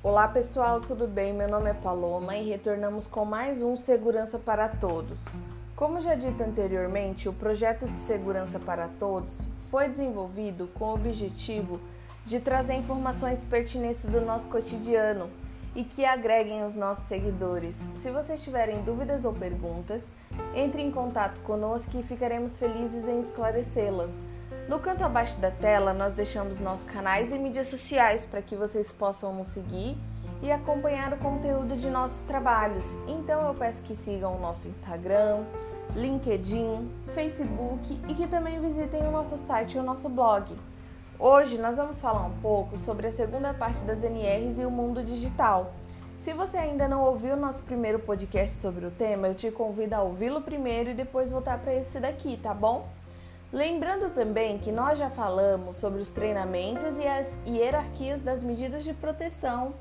Olá pessoal, tudo bem? Meu nome é Paloma e retornamos com mais um Segurança para Todos. Como já dito anteriormente, o projeto de Segurança para Todos foi desenvolvido com o objetivo de trazer informações pertinentes do nosso cotidiano e que agreguem os nossos seguidores. Se vocês tiverem dúvidas ou perguntas, entre em contato conosco e ficaremos felizes em esclarecê-las. No canto abaixo da tela, nós deixamos nossos canais e mídias sociais para que vocês possam nos seguir e acompanhar o conteúdo de nossos trabalhos. Então eu peço que sigam o nosso Instagram, LinkedIn, Facebook e que também visitem o nosso site e o nosso blog. Hoje nós vamos falar um pouco sobre a segunda parte das NRs e o mundo digital. Se você ainda não ouviu o nosso primeiro podcast sobre o tema, eu te convido a ouvi-lo primeiro e depois voltar para esse daqui, tá bom? Lembrando também que nós já falamos sobre os treinamentos e as hierarquias das medidas de proteção,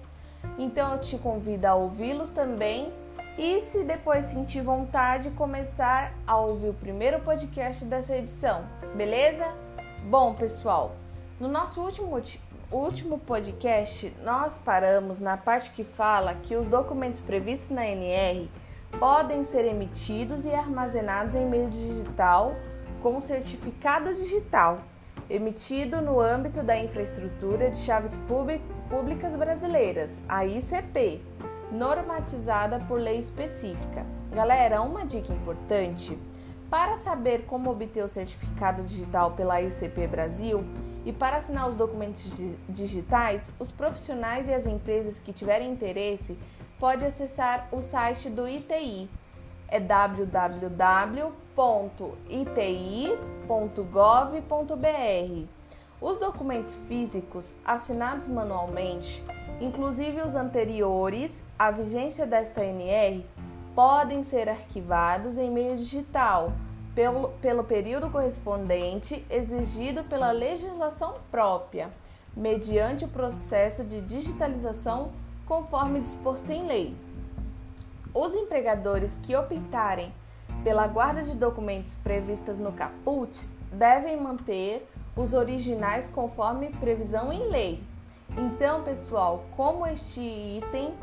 então eu te convido a ouvi-los também e, se depois sentir vontade, começar a ouvir o primeiro podcast dessa edição, beleza? Bom, pessoal, no nosso último, último podcast, nós paramos na parte que fala que os documentos previstos na NR podem ser emitidos e armazenados em meio digital com certificado digital emitido no âmbito da infraestrutura de chaves públicas brasileiras, a ICP, normatizada por lei específica. Galera, uma dica importante: para saber como obter o certificado digital pela ICP Brasil e para assinar os documentos digitais, os profissionais e as empresas que tiverem interesse pode acessar o site do ITI é www.iti.gov.br. Os documentos físicos assinados manualmente, inclusive os anteriores à vigência desta NR, podem ser arquivados em meio digital pelo, pelo período correspondente exigido pela legislação própria, mediante o processo de digitalização conforme disposto em lei. Os empregadores que optarem pela guarda de documentos previstas no caput devem manter os originais conforme previsão em lei. Então, pessoal, como este item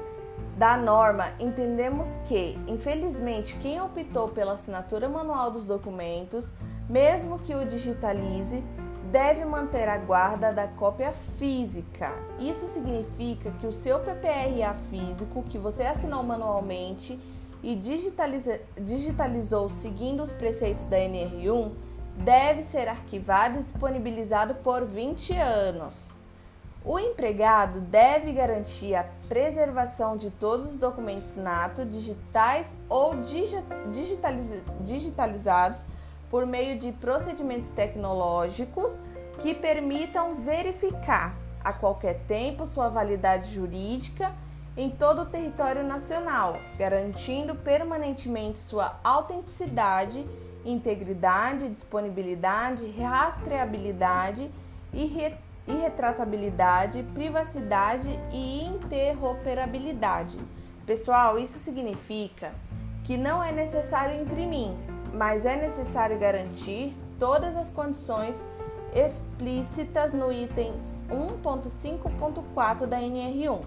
da norma, entendemos que, infelizmente, quem optou pela assinatura manual dos documentos, mesmo que o digitalize, deve manter a guarda da cópia física. Isso significa que o seu PPRA físico, que você assinou manualmente e digitalizou seguindo os preceitos da NR1, deve ser arquivado e disponibilizado por 20 anos. O empregado deve garantir a preservação de todos os documentos nato, digitais ou digitaliz, digitalizados por meio de procedimentos tecnológicos que permitam verificar a qualquer tempo sua validade jurídica em todo o território nacional, garantindo permanentemente sua autenticidade, integridade, disponibilidade, rastreabilidade e, re e retratabilidade, privacidade e interoperabilidade. Pessoal, isso significa que não é necessário imprimir, mas é necessário garantir todas as condições explícitas no item 1.5.4 da NR1.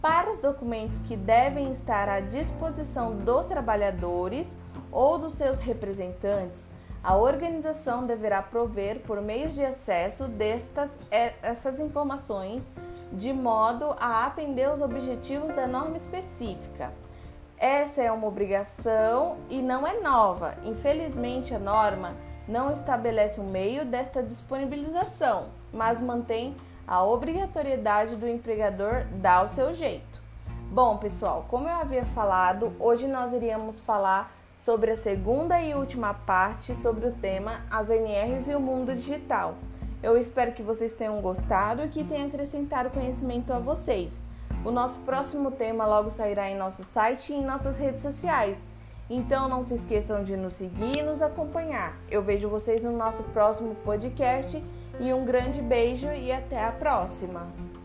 Para os documentos que devem estar à disposição dos trabalhadores ou dos seus representantes, a organização deverá prover por meios de acesso destas é, essas informações de modo a atender os objetivos da norma específica. Essa é uma obrigação e não é nova. Infelizmente, a norma não estabelece o um meio desta disponibilização, mas mantém a obrigatoriedade do empregador dar o seu jeito. Bom, pessoal, como eu havia falado, hoje nós iríamos falar sobre a segunda e última parte sobre o tema as NRs e o mundo digital. Eu espero que vocês tenham gostado e que tenha acrescentado conhecimento a vocês. O nosso próximo tema logo sairá em nosso site e em nossas redes sociais. Então não se esqueçam de nos seguir e nos acompanhar. Eu vejo vocês no nosso próximo podcast e um grande beijo e até a próxima!